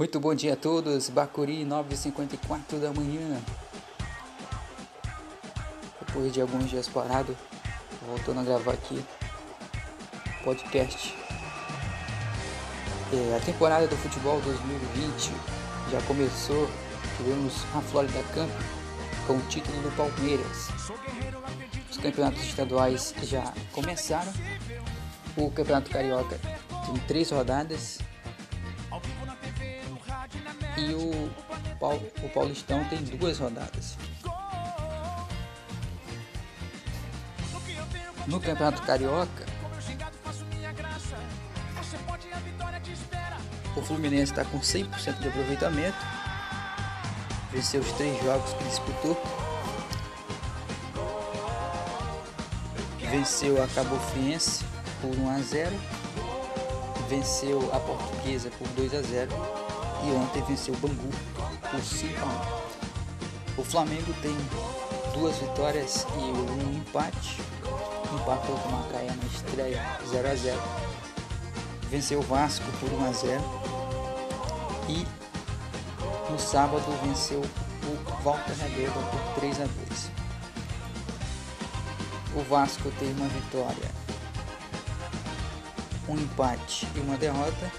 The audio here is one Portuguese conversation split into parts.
Muito bom dia a todos, Bacuri 9h54 da manhã. Depois de alguns dias parado, voltando a gravar aqui podcast. É, a temporada do futebol 2020 já começou. Tivemos a Florida Cup com o título do Palmeiras. Os campeonatos estaduais já começaram. O Campeonato Carioca tem três rodadas e o, o Paulistão tem duas rodadas. No Campeonato Carioca, o Fluminense está com 100% de aproveitamento, venceu os três jogos que disputou, venceu a Cabo Friense por 1 a 0, venceu a Portuguesa por 2 a 0 e ontem venceu o Bangu por 5 a 1. O Flamengo tem duas vitórias e um empate. Empatou com o Macaé na estreia 0 a 0. Venceu o Vasco por 1 a 0. E no sábado venceu o Volta Redonda por 3 a 2. O Vasco tem uma vitória, um empate e uma derrota.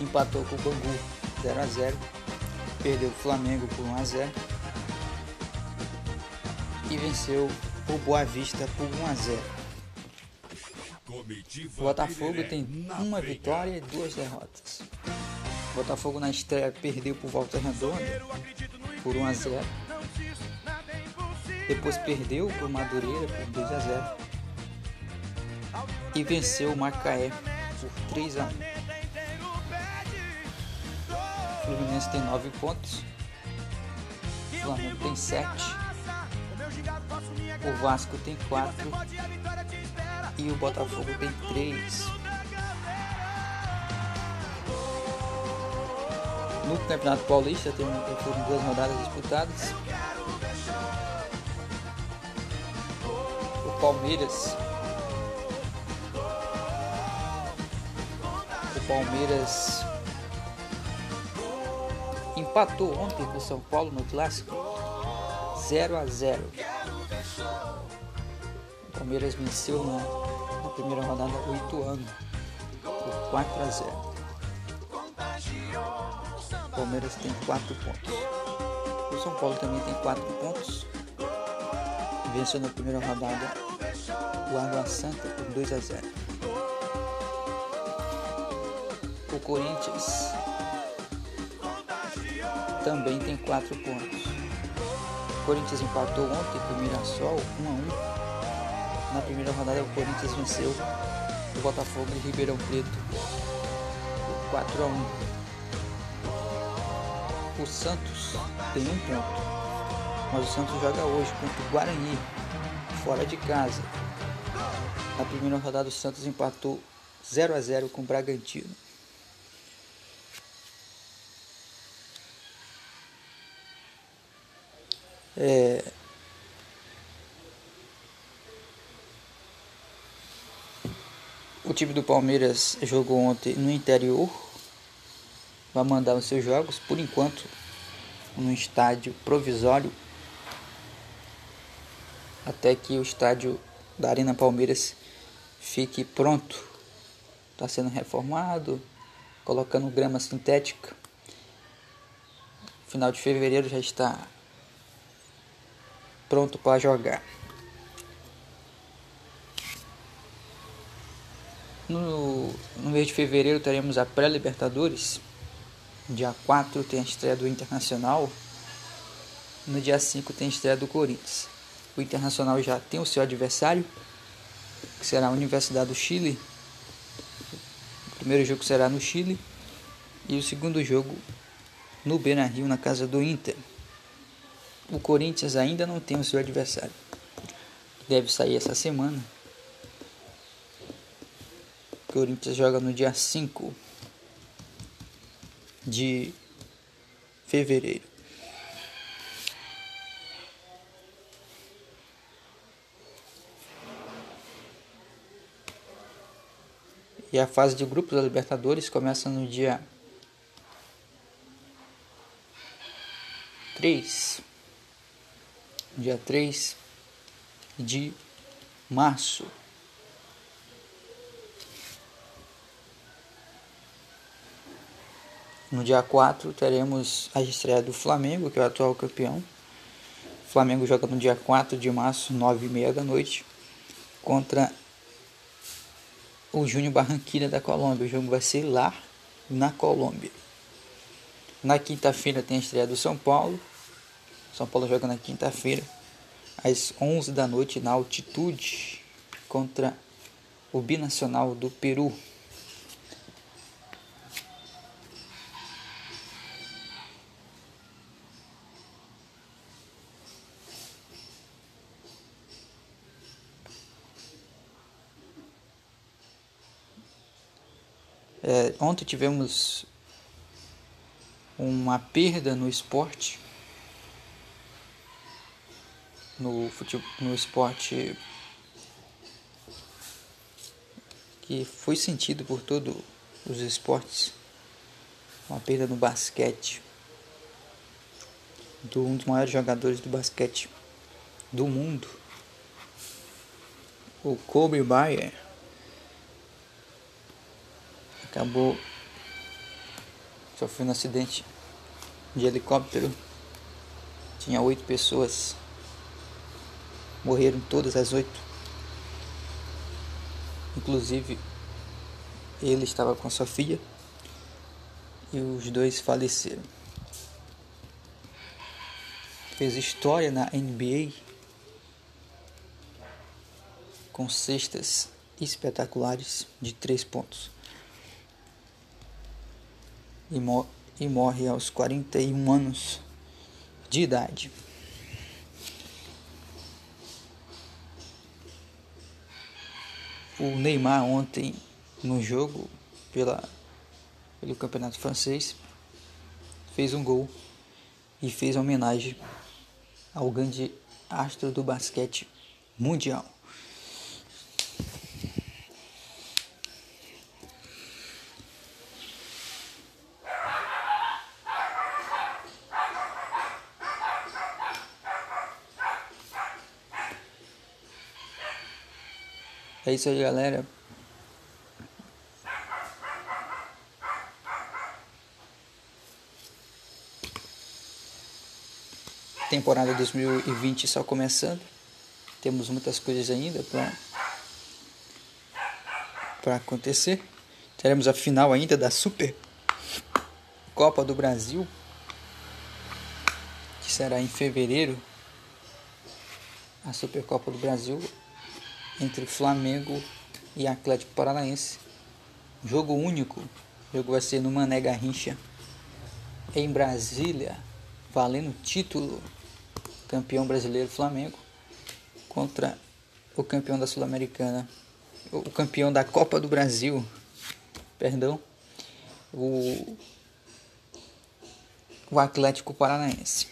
Empatou com o Bangu 0 a 0 perdeu o Flamengo por 1 a 0 e venceu o Boa Vista por 1 a 0. O Botafogo tem uma vitória e duas derrotas. O Botafogo na estreia perdeu por Volta Redonda por 1 a 0. Depois perdeu por Madureira por 2 a 0. E venceu o Macaé por 3 a 1. Fluminense tem 9 pontos. O Flamengo tem 7. O Vasco tem 4. E o Botafogo tem 3. No Campeonato Paulista tem, duas rodadas disputadas. O Palmeiras. O Palmeiras empatou ontem com o São Paulo no clássico 0 a 0. O Palmeiras venceu na, na primeira rodada o Ituano por 4 a 0. O Palmeiras tem 4 pontos. O São Paulo também tem 4 pontos. Venceu na primeira rodada o Água Santa por 2 a 0. O Corinthians também tem 4 pontos. O Corinthians empatou ontem com o Mirassol 1 a 1. Na primeira rodada o Corinthians venceu o Botafogo de Ribeirão Preto por 4 a 1. O Santos tem um ponto, mas o Santos joga hoje contra o Guarani, fora de casa. Na primeira rodada o Santos empatou 0 a 0 com o Bragantino. É, o time do Palmeiras jogou ontem no interior. Vai mandar os seus jogos, por enquanto, no estádio provisório. Até que o estádio da Arena Palmeiras fique pronto. Está sendo reformado, colocando grama sintética. Final de fevereiro já está pronto para jogar. No, no mês de fevereiro teremos a pré-Libertadores. Dia 4 tem a estreia do Internacional. No dia 5 tem a estreia do Corinthians. O Internacional já tem o seu adversário, que será a Universidade do Chile. O primeiro jogo será no Chile e o segundo jogo no Beira-Rio, na casa do Inter o Corinthians ainda não tem o seu adversário. Deve sair essa semana. O Corinthians joga no dia 5 de fevereiro. E a fase de grupos da Libertadores começa no dia 3. Dia 3 de março. No dia 4 teremos a estreia do Flamengo, que é o atual campeão. O Flamengo joga no dia 4 de março, 9h30 da noite, contra o Júnior Barranquilla da Colômbia. O jogo vai ser lá na Colômbia. Na quinta-feira tem a estreia do São Paulo. São Paulo joga na quinta-feira, às 11 da noite, na altitude, contra o Binacional do Peru. É, ontem tivemos uma perda no esporte, no, futebol, no esporte que foi sentido por todos os esportes, uma perda no basquete, de um dos maiores jogadores do basquete do mundo, o Kobe Bryant acabou sofrendo um acidente de helicóptero. Tinha oito pessoas. Morreram todas as oito. Inclusive ele estava com a sua filha e os dois faleceram. Fez história na NBA com cestas espetaculares de três pontos e, mo e morre aos 41 anos de idade. O Neymar ontem no jogo pela, pelo campeonato francês fez um gol e fez homenagem ao grande astro do basquete mundial. É isso aí, galera. Temporada 2020 só começando. Temos muitas coisas ainda para para acontecer. Teremos a final ainda da Super Copa do Brasil, que será em fevereiro. A Supercopa do Brasil entre Flamengo e Atlético Paranaense. Jogo único. O jogo vai ser no Mané Garrincha, em Brasília, valendo título. Campeão brasileiro Flamengo contra o campeão da Sul-Americana, o campeão da Copa do Brasil, perdão, o, o Atlético Paranaense.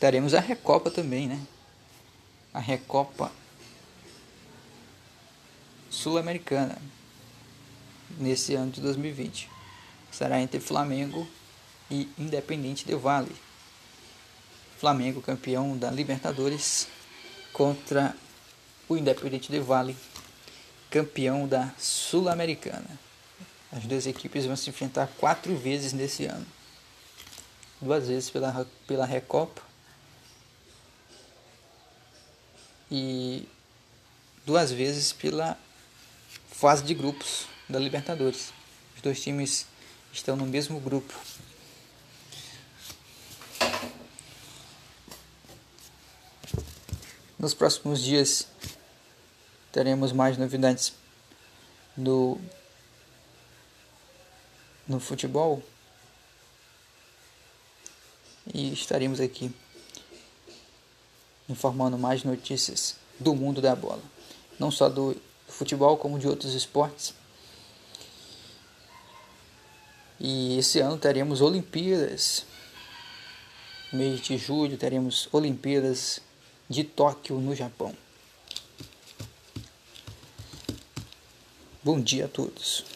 Teremos a Recopa também, né? A Recopa Sul-Americana nesse ano de 2020. Será entre Flamengo e Independente Del Vale. Flamengo campeão da Libertadores contra o Independente Del Vale, campeão da Sul-Americana. As duas equipes vão se enfrentar quatro vezes nesse ano. Duas vezes pela, pela Recopa e duas vezes pela fase de grupos da Libertadores. Os dois times estão no mesmo grupo. Nos próximos dias teremos mais novidades no, no futebol e estaremos aqui informando mais notícias do mundo da bola, não só do futebol, como de outros esportes. E esse ano teremos Olimpíadas. Mês de julho teremos Olimpíadas de Tóquio, no Japão. Bom dia a todos.